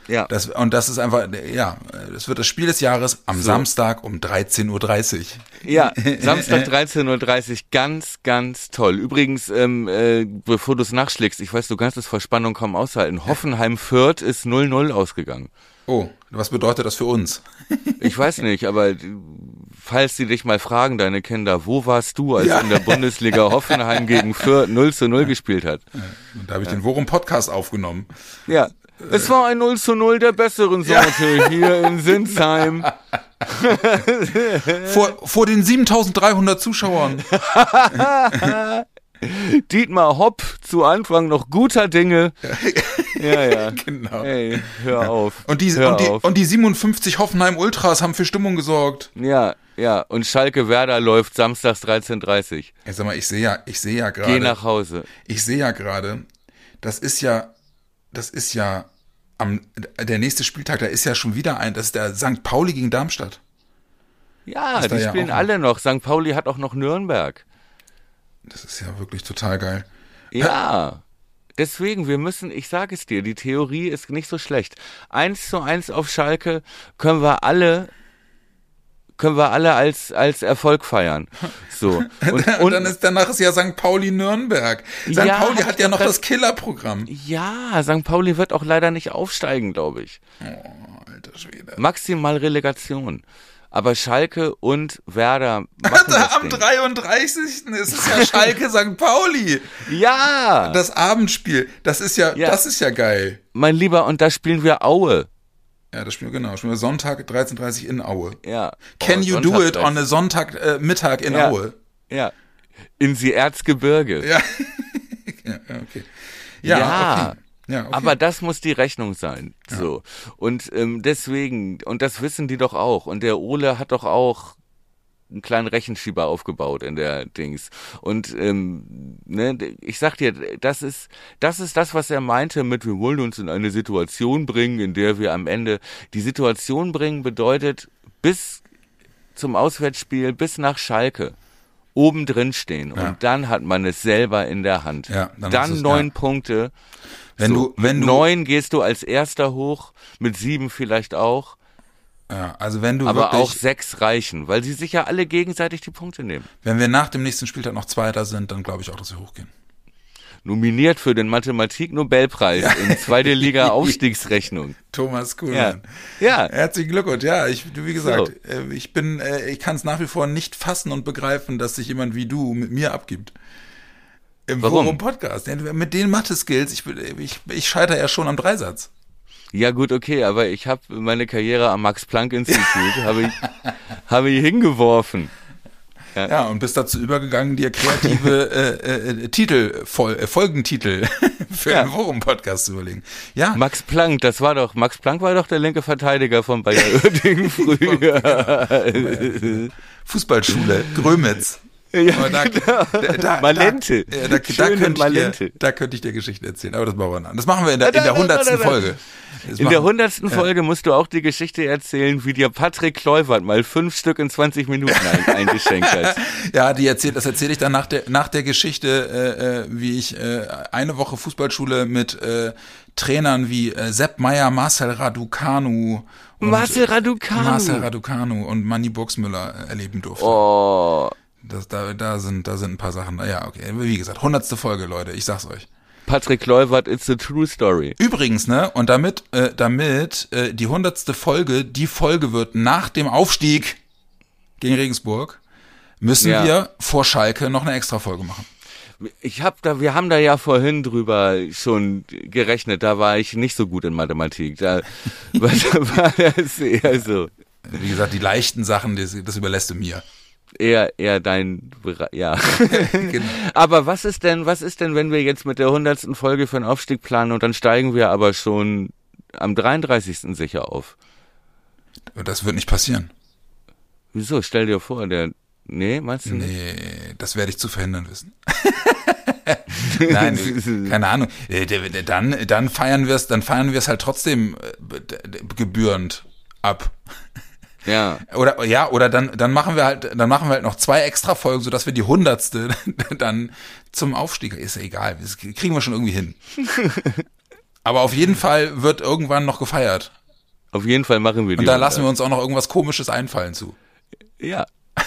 S2: Ja.
S3: Das, und das ist einfach, ja, das wird das Spiel des Jahres am
S2: So.
S3: Samstag um 13.30 Uhr.
S2: Ja, Samstag 13.30 Uhr, ganz, ganz toll. Übrigens, ähm, äh, bevor du es nachschlägst, ich weiß, du kannst es vor Spannung kaum aushalten. Hoffenheim Fürth ist 0-0 ausgegangen.
S3: Oh, was bedeutet das für uns?
S2: Ich weiß nicht, aber falls sie dich mal fragen, deine Kinder, wo warst du, als
S3: Ja.
S2: in der Bundesliga Hoffenheim gegen Fürth 0 zu 0 gespielt hat?
S3: Und da habe ich den Worum Podcast aufgenommen.
S2: Ja. Es war ein 0 zu 0 der besseren Sorte hier in Sinsheim.
S3: Vor, vor den 7300 Zuschauern.
S2: Dietmar Hopp zu Anfang noch guter Dinge. Ja, ja.
S3: Genau.
S2: Ey, hör auf.
S3: Und die,
S2: hör
S3: und, die,
S2: auf.
S3: und die 57 Hoffenheim Ultras haben für Stimmung gesorgt.
S2: Ja, ja. Und Schalke Werder läuft samstags 13.30
S3: Ja, sag mal, ich sehe ja, ich sehe ja
S2: Geh
S3: gerade,
S2: nach Hause.
S3: ich sehe ja gerade, das ist ja, das ist ja am, der nächste Spieltag, da ist ja schon wieder ein, das ist der St. Pauli gegen Darmstadt.
S2: Ja, die
S3: ja
S2: spielen alle noch. St. Pauli hat auch noch Nürnberg.
S3: Das ist ja wirklich total geil.
S2: Ja. Deswegen, wir müssen, ich sage es dir, die Theorie ist nicht so schlecht. Eins zu eins auf Schalke können wir alle können wir alle als, als Erfolg feiern. So.
S3: Und, und dann ist danach ist ja St. Pauli Nürnberg. St.
S2: Ja,
S3: Pauli hat ja noch das Killerprogramm.
S2: Ja, St. Pauli wird auch leider nicht aufsteigen, glaube ich.
S3: Oh, alter Schwede.
S2: Maximal Relegation. Aber Schalke und Werder das
S3: Am
S2: Ding.
S3: 33. ist es ja Schalke St. Pauli.
S2: Ja,
S3: Das Abendspiel, das ist ja,
S2: Ja.
S3: das ist ja geil.
S2: mein Lieber, und da spielen wir Aue.
S3: Ja, das spielen wir genau. Spielen wir Sonntag 13.30 in Aue.
S2: Ja.
S3: Can
S2: Oh,
S3: you do it
S2: Sonntag-
S3: on a Sonntag äh, Mittag in
S2: Ja.
S3: Aue?
S2: Ja. In sie Erzgebirge.
S3: Ja. ja, ja, okay. Ja,
S2: Ja.
S3: okay. Ja, okay.
S2: Aber das muss die Rechnung sein. So. Und ähm, deswegen, und das wissen die doch auch. Und der Ole hat doch auch einen kleinen Rechenschieber aufgebaut in der Dings. Und ähm, ne, ich sag dir, das ist, das ist das, was er meinte mit, wir wollen uns in eine Situation bringen, in der wir am Ende die Situation bringen, bedeutet bis zum Auswärtsspiel, bis nach Schalke oben drin stehen.
S3: Ja.
S2: Und dann hat man es selber in der Hand.
S3: Ja, dann
S2: dann neun
S3: ja.
S2: Punkte.
S3: Wenn
S2: so,
S3: du- wenn du-
S2: neun gehst du als erster hoch, mit sieben vielleicht auch,
S3: ja, also wenn du
S2: aber
S3: wirklich,
S2: auch sechs reichen, weil sie sich ja alle gegenseitig die Punkte nehmen.
S3: wenn wir nach dem nächsten Spieltag noch Zweiter sind, dann glaube ich auch, dass wir hochgehen.
S2: Nominiert für den Mathematik-Nobelpreis in zweite Liga Aufstiegsrechnung.
S3: Thomas
S2: Ja.
S3: Kuhlmann.
S2: Ja.
S3: Herzlichen Glückwunsch. Ja, ich, wie gesagt,
S2: So.
S3: äh, ich bin, äh, ich kann es nach wie vor nicht fassen und begreifen, dass sich jemand wie du mit mir abgibt. Im
S2: Warum?
S3: Forum Podcast. Ja, mit den Mathe-Skills, ich, ich, ich scheitere ja schon am Dreisatz.
S2: Ja gut, okay, aber ich habe meine Karriere am Max-Planck-Institut habe ich, habe ich hingeworfen.
S3: Ja, und bist dazu übergegangen, dir kreative äh, äh, Titel, Fol äh, Folgentitel für
S2: Ja.
S3: den Forum-Podcast zu überlegen. Ja,
S2: Max Planck, das war doch, Max Planck war doch der linke Verteidiger von Bayer Oerding früher.
S3: Fußballschule, Grömitz.
S2: Ja,
S3: Aber da,
S2: genau.
S3: da, da,
S2: Malente.
S3: Da, ja, da, da, könnte ich
S2: Malente.
S3: dir, da könnte ich dir Geschichten erzählen, aber das machen wir dann. Das machen wir in der, in der hundertsten. Folge. Das
S2: In der hundertsten Folge musst du auch die Geschichte erzählen, wie dir Patrick Kleuvert mal fünf Stück in 20 Minuten ein, eingeschenkt hat.
S3: Ja, die erzählt, das erzähle ich dann nach der, nach der Geschichte, äh, äh, wie ich äh, eine Woche Fußballschule mit äh, Trainern wie äh, Sepp Meyer, Marcel Raducanu und
S2: Marcel Raducanu.
S3: Marcel Raducanu und Manny Burgsmüller äh, erleben durfte.
S2: Oh,
S3: Das, da, da sind, da sind ein paar Sachen. Ja, okay. Wie gesagt, hundertste Folge, Leute. Ich sag's euch.
S2: Patrick Kleuvert, it's a true story.
S3: Übrigens, ne, und damit, äh, damit äh, die hundertste Folge die Folge wird nach dem Aufstieg gegen Regensburg, müssen
S2: Ja.
S3: wir vor Schalke noch eine extra Folge machen.
S2: Ich hab da, wir haben da ja vorhin drüber schon gerechnet, da war ich nicht so gut in Mathematik. Da, war, da war das eher so,
S3: Wie gesagt, die leichten Sachen, das, das überlässt du mir.
S2: Eher, eher dein, Bere- ja.
S3: Genau.
S2: Aber was ist denn, was ist denn, wenn wir jetzt mit der hundertsten Folge für einen Aufstieg planen und dann steigen wir aber schon am 33. sicher auf?
S3: Das wird nicht passieren.
S2: Wieso? Stell dir vor, der, nee, meinst du nicht?
S3: Nee, das werde ich zu verhindern wissen. Nein, keine Ahnung. Äh, Dann, dann feiern wir es, dann feiern wir es halt trotzdem äh, gebührend ab.
S2: Ja.
S3: Oder ja, oder dann, dann machen wir halt, dann machen wir halt noch zwei extra Folgen, sodass wir die hundertste dann zum Aufstieg. Ist ja egal, das kriegen wir schon irgendwie hin. Aber auf jeden Fall wird irgendwann noch gefeiert.
S2: Auf jeden Fall machen wir die.
S3: Und da lassen wir uns auch noch irgendwas Komisches einfallen zu.
S2: Ja.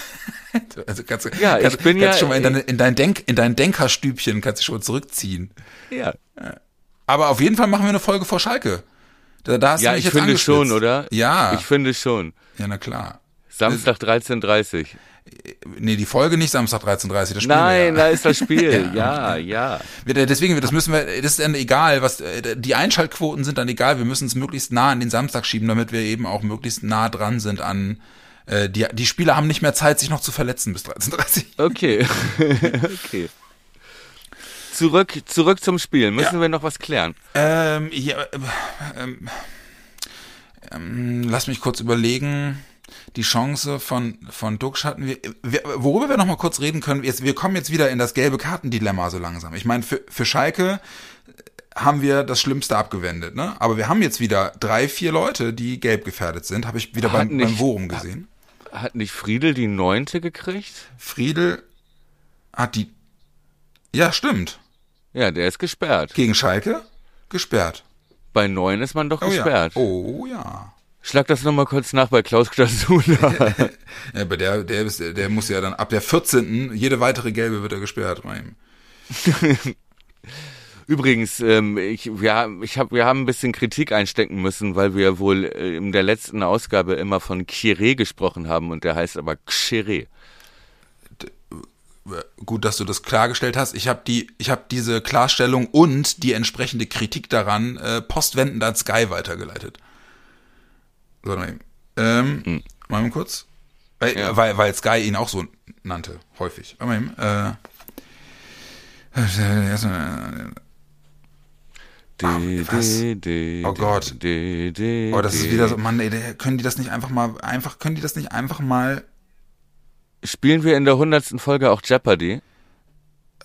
S3: Also kannst, du-
S2: Ja, ich
S3: kannst,
S2: bin
S3: kannst
S2: ja-
S3: schon mal in, deine, in dein Denk, in dein Denkerstübchen kannst du schon mal zurückziehen.
S2: Ja.
S3: Aber auf jeden Fall machen wir eine Folge vor Schalke. Da, da hast du
S2: Ja,
S3: mich
S2: ich
S3: jetzt
S2: finde
S3: angespitzt.
S2: schon, oder?
S3: Ja,
S2: Ich finde schon.
S3: ja, na klar.
S2: Samstag 13.30
S3: Nee, die Folge nicht Samstag 13.30 das Spiel
S2: Nein,
S3: wir
S2: da
S3: ja.
S2: ist das Spiel. ja, ja.
S3: Wir- Deswegen, das müssen wir, das ist dann egal, was, äh, die Einschaltquoten sind dann egal, wir müssen es möglichst nah an den Samstag schieben, damit wir eben auch möglichst nah dran sind an, äh, die, die Spieler haben nicht mehr Zeit, sich noch zu verletzen bis 13.30
S2: Okay. okay. Zurück, zurück zum Spiel. Müssen
S3: Ja.
S2: wir noch was klären?
S3: Ähm, ja, äh, ähm, ähm, lass mich kurz überlegen. Die Chance von, von Duxch hatten wir, wir, worüber wir noch mal kurz reden können, jetzt, wir kommen jetzt wieder in das gelbe Kartendilemma so langsam. Ich meine, für, für Schalke haben wir das Schlimmste abgewendet, ne? Aber wir haben jetzt wieder drei, vier Leute, die gelb gefährdet sind, habe ich wieder
S2: Hat
S3: beim, beim
S2: nicht-
S3: Worum gesehen.
S2: Hat nicht Friedel die neunte gekriegt?
S3: Friedel hat die, ja, stimmt.
S2: Ja, der ist gesperrt.
S3: Gegen Schalke? Gesperrt.
S2: Bei neun ist man doch
S3: Oh
S2: gesperrt.
S3: ja. Oh ja.
S2: Schlag das nochmal kurz nach bei Klaus Klasula.
S3: Ja, aber der, der, ist, der muss ja dann ab der 14. jede weitere gelbe wird er gesperrt. bei ihm.
S2: Übrigens, ähm, ich, wir, ich hab, wir haben ein bisschen Kritik einstecken müssen, weil wir wohl äh, in der letzten Ausgabe immer von Chiré gesprochen haben und der heißt aber Xere.
S3: Gut, dass du das klargestellt hast. Ich habe die, ich habe diese Klarstellung und die entsprechende Kritik daran äh, postwendend an Sky weitergeleitet. So, mal eben. Ähm,
S2: Hm.
S3: mal eben kurz. Weil,
S2: Ja.
S3: weil, weil Sky ihn auch so nannte, häufig. Mal eben. Äh, erstmal, Ah, was? Oh Gott. Oh, das ist wieder so, Mann, ey, können die das nicht einfach mal, einfach, können die das nicht einfach mal,
S2: Spielen wir in der hundertsten Folge auch Jeopardy?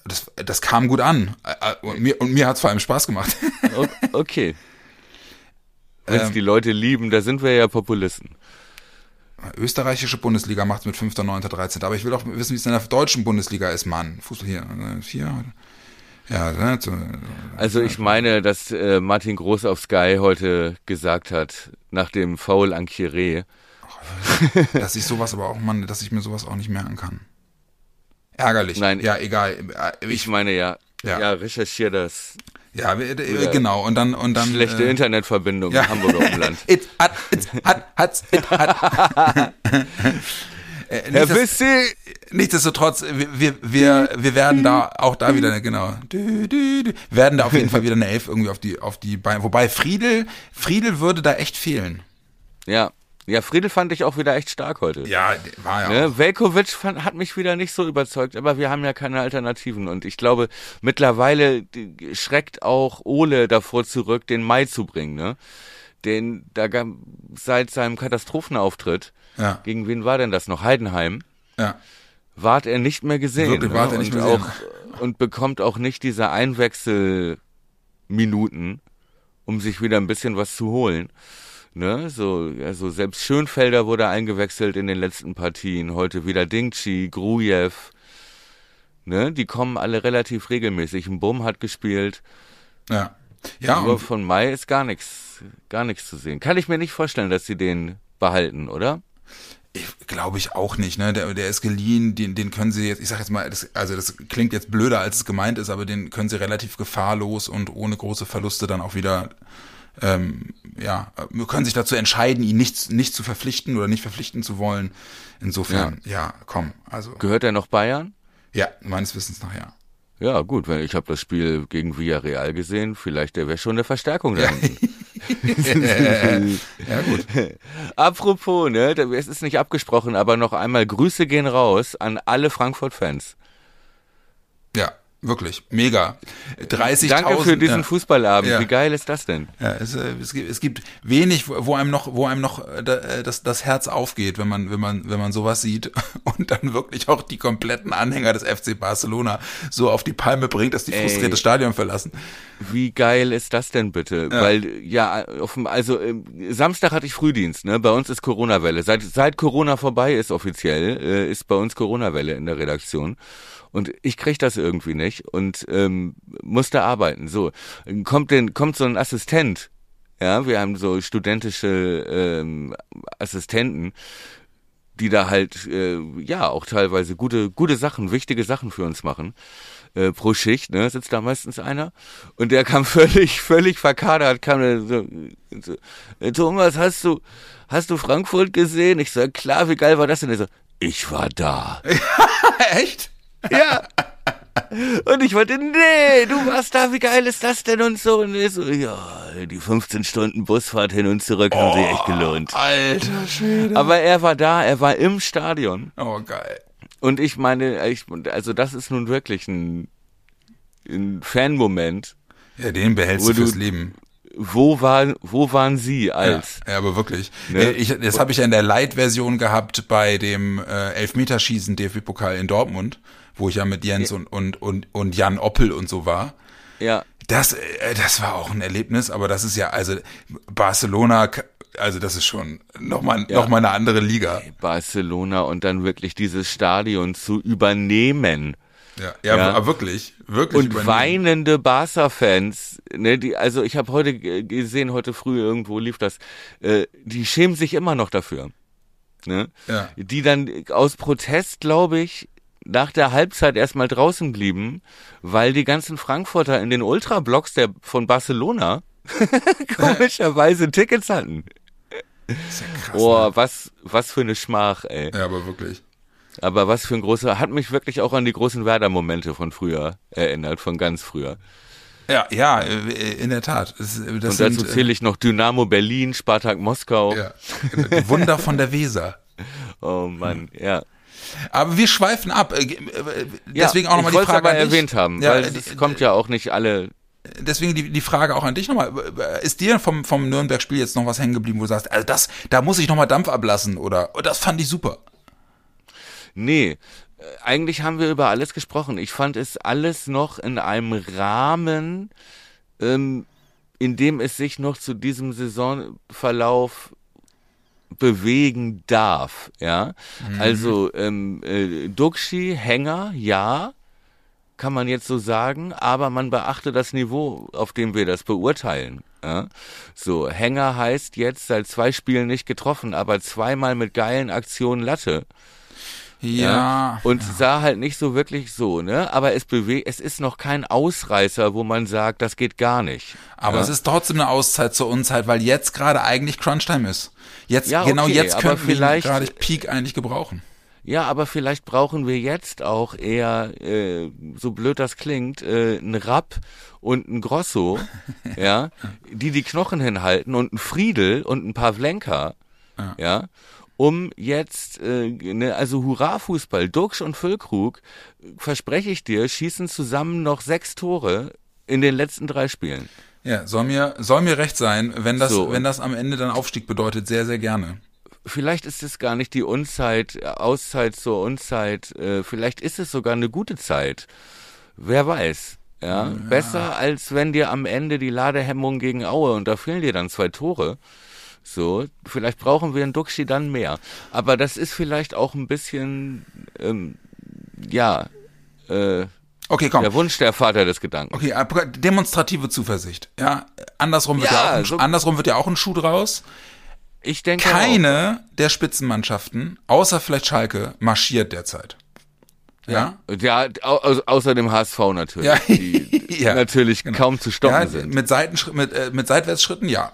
S3: das, das kam gut an. Äh, äh, Und mir, und mir hat's vor allem Spaß gemacht.
S2: Okay. Wenn es
S3: Ähm.
S2: die Leute lieben, da sind wir ja Populisten.
S3: Österreichische Bundesliga macht's mit 5., 9., 13. Aber ich will auch wissen, wie es in der deutschen Bundesliga ist, Mann. Fußball hier, äh, hier. Ja, ne, so,
S2: Also ich meine, dass äh, Martin Groß auf Sky heute gesagt hat, nach dem Foul an Chiré,
S3: dass ich sowas aber auch, Mann, dass ich mir sowas auch nicht merken kann. Ärgerlich.
S2: Nein.
S3: Ja, egal. Äh,
S2: ich meine ja,
S3: Ja.
S2: ja, recherchier das.
S3: ja, wir- äh, genau. Und dann, und dann.
S2: Schlechte
S3: äh,
S2: Internetverbindung
S3: ja.
S2: im Hamburger Umland.
S3: It hat, it hat, hat's, it hat. Äh,
S2: Herr
S3: nicht, dass-
S2: Wissi!
S3: Nichtsdestotrotz, wir, wir, wir, wir werden da auch da wieder, genau, dü, werden da auf jeden Fall wieder eine Elf irgendwie auf die, auf die Beine. Wobei Friedel, Friedel würde da echt fehlen.
S2: Ja. Ja, Friedel fand ich auch wieder echt stark heute.
S3: Ja, war ja.
S2: Ne? Velkovic fand, hat mich wieder nicht so überzeugt, aber wir haben ja keine Alternativen. Und ich glaube, mittlerweile schreckt auch Ole davor zurück, den Mai zu bringen. Ne? Den, da gab- seit seinem Katastrophenauftritt,
S3: Ja,
S2: gegen wen war denn das noch? Heidenheim,
S3: ja.
S2: ward er nicht mehr gesehen.
S3: Wirklich,
S2: ne?
S3: ward er nicht
S2: und
S3: mehr
S2: auch, Und bekommt auch nicht diese Einwechselminuten, um sich wieder ein bisschen was zu holen. Ne, so, also selbst Schönfelder wurde eingewechselt in den letzten Partien. Heute wieder Dingchi, Grujew. Ne, die kommen alle relativ regelmäßig. Ein Bum hat gespielt.
S3: Ja. Ja,
S2: Aber
S3: und
S2: von Mai ist gar nichts, gar nichts zu sehen. Kann ich mir nicht vorstellen, dass sie den behalten, oder?
S3: ich glaube ich auch nicht, ne? Der, der ist geliehen, den, den können sie jetzt, ich sag jetzt mal, das, also das klingt jetzt blöder, als es gemeint ist, aber den können sie relativ gefahrlos und ohne große Verluste dann auch wieder ähm, ja, können sich dazu entscheiden, ihn nicht, nicht zu verpflichten oder nicht verpflichten zu wollen. Insofern, ja, komm, also
S2: Gehört er noch Bayern?
S3: ja, meines Wissens nach ja.
S2: Ja, gut, weil ich habe das Spiel gegen Villarreal gesehen. Vielleicht der wäre schon eine Verstärkung da.
S3: Ja, gut.
S2: Apropos, ne, es ist nicht abgesprochen, aber noch einmal Grüße gehen raus an alle Frankfurt-Fans.
S3: Ja, wirklich. Mega. 30.000.
S2: Danke für diesen
S3: ja.
S2: Fußballabend.
S3: Ja.
S2: Wie geil ist das denn?
S3: Ja, es, äh, es, gibt, es gibt wenig, wo einem noch, wo einem noch äh, äh, das, das Herz aufgeht, wenn man, wenn man, wenn man sowas sieht und dann wirklich auch die kompletten Anhänger des FC Barcelona so auf die Palme bringt, dass die
S2: Ey.
S3: frustriert das Stadion verlassen.
S2: Wie geil ist das denn bitte? Weil ja, auf also Samstag hatte ich Frühdienst, ne? Bei uns ist Corona-Welle. Seit seit Corona vorbei ist offiziell, ist bei uns Corona-Welle in der Redaktion. Und ich krieg das irgendwie nicht und ähm, musste arbeiten. So kommt denn kommt so ein Assistent. Ja, wir haben so studentische ähm, Assistenten, die da halt äh, ja auch teilweise gute gute Sachen, wichtige Sachen für uns machen. Äh, pro Schicht, ne, sitzt da meistens einer und der kam völlig völlig verkadert, kam so, so äh, Thomas, hast du hast du Frankfurt gesehen? Ich sag klar, wie geil war das denn? Er so, ich war da.
S3: Echt?
S2: Ja. Und ich wollte, nee, du warst da, wie geil ist das denn und so. Und er so, ja, die 15 Stunden Busfahrt hin und zurück haben sich echt gelohnt.
S3: Alter Schwede.
S2: Aber er war da, er war im Stadion.
S3: Oh, geil.
S2: Und ich meine, ich, also das ist nun wirklich ein, ein Fanmoment.
S3: Ja, den behältst du fürs Leben.
S2: Wo, war, wo waren Sie
S3: Ja,
S2: als?
S3: ja, aber wirklich.
S2: Ne?
S3: Ich, das habe ich ja in der Light-Version gehabt bei dem äh, Elfmeterschießen DFB-Pokal in Dortmund, wo ich ja mit Jens und, und, und, und Jan Oppel und so war.
S2: Ja,
S3: Das, äh, das war auch ein Erlebnis, aber das ist ja, also Barcelona, also das ist schon nochmal
S2: Ja.
S3: noch mal eine andere Liga.
S2: Barcelona und dann wirklich dieses Stadion zu übernehmen.
S3: Ja, ja,
S2: Ja.
S3: aber wirklich, wirklich.
S2: Und
S3: übernehmen.
S2: weinende Barca-Fans, ne, die, also ich habe heute gesehen, heute früh irgendwo lief das, äh, die schämen sich immer noch dafür. Ne?
S3: Ja.
S2: Die dann aus Protest, glaube ich, nach der Halbzeit erstmal draußen blieben, weil die ganzen Frankfurter in den Ultrablocks der von Barcelona komischerweise Tickets hatten.
S3: Ist ja krass.
S2: Oh,
S3: ne?
S2: was, was für eine Schmach, ey.
S3: Ja, aber wirklich.
S2: Aber was für ein großer, hat mich wirklich auch an die großen Werder-Momente von früher erinnert, von ganz früher.
S3: Ja, ja, äh, in der Tat. Das, das
S2: Und dazu
S3: sind, äh,
S2: zähle ich noch Dynamo Berlin, Spartak Moskau.
S3: ja, die Wunder von der Weser.
S2: Oh Mann, ja.
S3: Aber wir schweifen ab. Äh, äh,
S2: ja
S3: Deswegen auch nochmal die Frage
S2: aber
S3: an dich.
S2: erwähnt haben,
S3: Ja,
S2: weil
S3: äh,
S2: es kommt ja auch nicht alle.
S3: Deswegen die, die Frage auch an dich nochmal. Ist dir vom, vom Nürnberg-Spiel jetzt noch was hängen geblieben, wo du sagst, also das, da muss ich nochmal Dampf ablassen oder oh, das fand ich super.
S2: Nee, äh, eigentlich haben wir über alles gesprochen. Ich fand es alles noch in einem Rahmen, ähm, in dem es sich noch zu diesem Saisonverlauf bewegen darf, ja. Also ähm, äh, Duxi, Hänger, ja, kann man jetzt so sagen, aber man beachte das Niveau, auf dem wir das beurteilen. Ja? So, Hänger heißt jetzt seit zwei Spielen nicht getroffen, aber zweimal mit geilen Aktionen Latte.
S3: Ja.
S2: Und sah halt nicht so wirklich so, ne? Aber es bewegt, es ist noch kein Ausreißer, wo man sagt, das geht gar nicht.
S3: Aber
S2: ja?
S3: es ist trotzdem eine Auszeit zur Unzeit, weil jetzt gerade eigentlich Crunchtime ist. Jetzt,
S2: Ja,
S3: genau
S2: okay,
S3: jetzt
S2: aber
S3: könnten wir gerade Peak eigentlich gebrauchen.
S2: Ja, aber vielleicht brauchen wir jetzt auch eher, äh, so blöd das klingt, äh, ein Rapp und ein Grosso, ja, die die Knochen hinhalten und ein Friedel und ein Pavlenka,
S3: Ja.
S2: ja, um jetzt, äh, ne, also Hurra-Fußball, Duxch und Füllkrug, verspreche ich dir, schießen zusammen noch sechs Tore in den letzten drei Spielen.
S3: Ja, soll mir, soll mir recht sein, wenn das,
S2: So.
S3: wenn das am Ende dann Aufstieg bedeutet, sehr, sehr gerne.
S2: vielleicht ist es gar nicht die Unzeit, Auszeit zur Unzeit, äh, vielleicht ist es sogar eine gute Zeit. Wer weiß. Ja, besser als wenn dir am Ende die Ladehemmung gegen Aue und da fehlen dir dann zwei Tore. So, vielleicht brauchen wir in Duxi dann mehr. Aber das ist vielleicht auch ein bisschen, ähm, ja, äh,
S3: Okay, komm.
S2: der Wunsch der Vater des Gedankens.
S3: Okay, demonstrative Zuversicht. Ja, andersrum wird ja,
S2: Ja,
S3: auch ein,
S2: so-
S3: andersrum wird ja auch ein Schuh draus.
S2: Ich denke
S3: Keine der Spitzenmannschaften, außer vielleicht Schalke, marschiert derzeit. Ja?
S2: Auch. Ja, au, au, außer dem HSV natürlich,
S3: Ja.
S2: die
S3: Ja,
S2: natürlich kaum zu stoppen
S3: Ja,
S2: sind.
S3: mit Seitenschritt, mit, äh, mit Seitwärtsschritten, ja.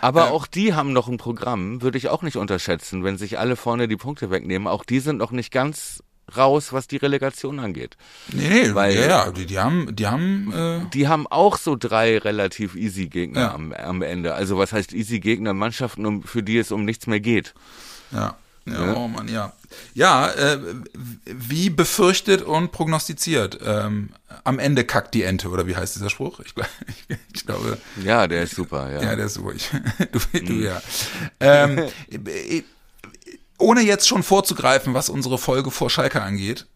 S2: Aber auch die haben noch ein Programm, würde ich auch nicht unterschätzen, wenn sich alle vorne die Punkte wegnehmen. Auch die sind noch nicht ganz raus, was die Relegation angeht.
S3: Nee, nee,
S2: Weil-
S3: ja, ja, die, die haben, die haben, äh,
S2: Die haben auch so drei relativ easy Gegner
S3: Ja.
S2: am, am Ende. Also was heißt easy Gegner? Mannschaften, um, für die es um nichts mehr geht.
S3: ja. Ja,
S2: Ja.
S3: oh Mann, ja. Ja, äh, wie befürchtet und prognostiziert. Ähm, am Ende kackt die Ente, oder wie heißt dieser Spruch? Ich, ich, ich glaube,
S2: Ja, der ist super, ja.
S3: Ja, der ist ruhig. Du, du ja. Ähm, äh, ohne jetzt schon vorzugreifen, was unsere Folge vor Schalke angeht,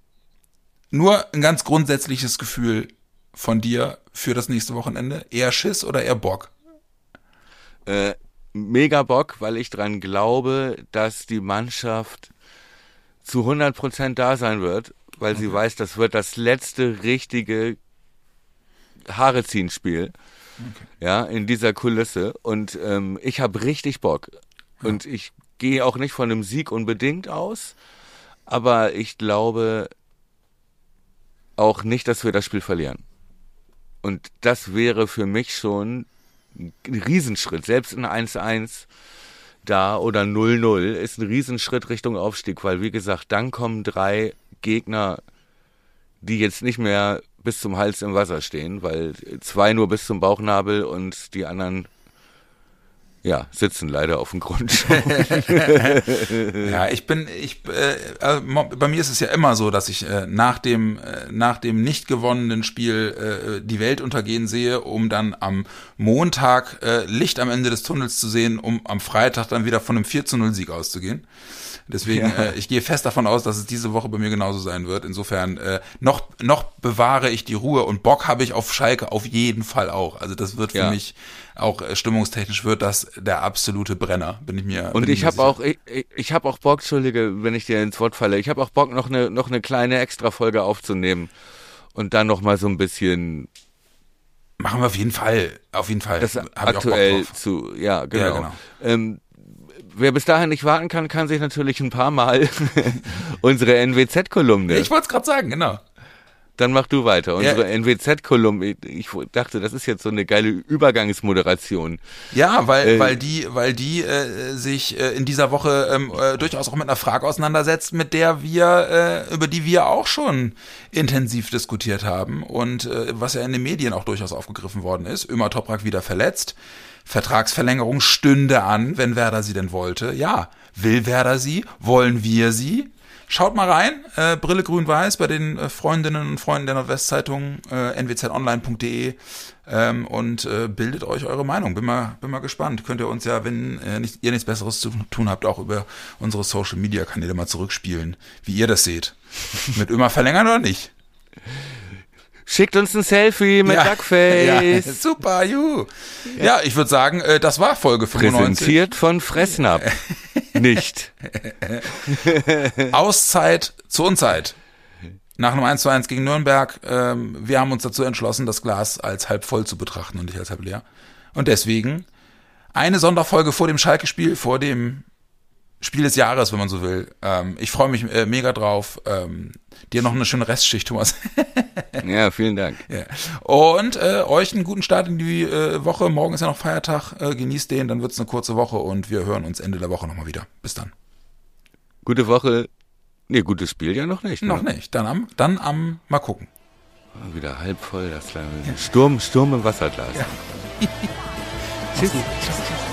S3: nur ein ganz grundsätzliches Gefühl von dir für das nächste Wochenende. Eher Schiss oder eher Bock?
S2: Äh, mega Bock, weil ich dran glaube, dass die Mannschaft zu 100 Prozent da sein wird, weil sie weiß, das wird das letzte richtige Haare ziehen Spiel. Ja, in dieser Kulisse. Und ähm, ich habe richtig Bock. Und ich gehe auch nicht von einem Sieg unbedingt aus, aber ich glaube auch nicht, dass wir das Spiel verlieren. Und das wäre für mich schon ein Riesenschritt. Selbst ein 1-1 da oder 0-0 ist ein Riesenschritt Richtung Aufstieg, weil wie gesagt, dann kommen drei Gegner, die jetzt nicht mehr bis zum Hals im Wasser stehen, weil zwei nur bis zum Bauchnabel und die anderen ja, sitzen leider auf dem Grund.
S3: Ja, ich bin, ich, äh, äh, mo- bei mir ist es ja immer so, dass ich äh, nach dem, äh, nach dem nicht gewonnenen Spiel äh, die Welt untergehen sehe, um dann am Montag äh, Licht am Ende des Tunnels zu sehen, um am Freitag dann wieder von einem 4 zu 0 Sieg auszugehen. Deswegen,
S2: Ja.
S3: äh, ich gehe fest davon aus, dass es diese Woche bei mir genauso sein wird. Insofern, äh, noch, noch bewahre ich die Ruhe und Bock habe ich auf Schalke auf jeden Fall auch. Also das wird für
S2: Ja.
S3: mich auch äh, stimmungstechnisch wird das der absolute Brenner, bin ich mir.
S2: Und ich habe
S3: sicher.
S2: auch, ich, ich- habe auch Bock, Entschuldige, wenn ich dir ins Wort falle, ich habe auch Bock, noch eine, noch eine kleine Extra-Folge aufzunehmen und dann noch mal so ein bisschen
S3: Machen wir auf jeden Fall. Auf jeden Fall.
S2: das
S3: Hab ich auch Bock
S2: aktuell zu, ja, genau.
S3: Ja, genau.
S2: Ähm, wer bis dahin nicht warten kann, kann sich natürlich ein paar Mal unsere NWZ-Kolumne.
S3: Ich wollte es gerade sagen, genau.
S2: Dann mach du weiter.
S3: Ja.
S2: Unsere NWZ-Kolumne. Ich dachte, das ist jetzt so eine geile Übergangsmoderation.
S3: Ja, weil,
S2: Äh,
S3: weil die, weil die äh, sich äh, in dieser Woche ähm, äh, durchaus auch mit einer Frage auseinandersetzt, mit der wir, äh, über die wir auch schon intensiv diskutiert haben und äh, was ja in den Medien auch durchaus aufgegriffen worden ist. Ömer Toprak wieder verletzt. Vertragsverlängerung stünde an, wenn Werder sie denn wollte. Ja, will Werder sie? Wollen wir sie? Schaut mal rein, äh, Brille grün-weiß bei den äh, Freundinnen und Freunden der Nordwestzeitung, äh, nwzonline.de ähm, und äh, bildet euch eure Meinung. Bin mal, bin mal gespannt. Könnt ihr uns ja, wenn äh, nicht, ihr nichts Besseres zu tun habt, auch über unsere Social-Media-Kanäle mal zurückspielen, wie ihr das seht. Mit immer verlängern oder nicht?
S2: Schickt uns ein Selfie mit Duckface.
S3: Ja, super, juhu. Ja, ich würde sagen, äh, das war Folge 95.
S2: Präsentiert von Fressnapf. Nicht.
S3: Auszeit zur Unzeit. Nach einem 1 zu 1 gegen Nürnberg. Ähm, wir haben uns dazu entschlossen, das Glas als halb voll zu betrachten und nicht als halb leer. Und deswegen eine Sonderfolge vor dem Schalke-Spiel, vor dem Spiel des Jahres, wenn man so will. Ähm, ich freue mich äh, mega drauf. Ähm, dir noch eine schöne Restschicht, Thomas.
S2: Ja, vielen Dank.
S3: ja. Und äh, euch einen guten Start in die äh, Woche. Morgen ist ja noch Feiertag. Äh, genießt den, dann wird's eine kurze Woche und wir hören uns Ende der Woche nochmal wieder. Bis dann.
S2: Gute Woche. Nee, gutes Spiel ja noch nicht.
S3: Noch nicht. Dann am, dann am, mal gucken.
S2: Wieder halb voll, das kleine Sturm, Sturm im Wasserglas.
S3: Tschüss. Tschüss.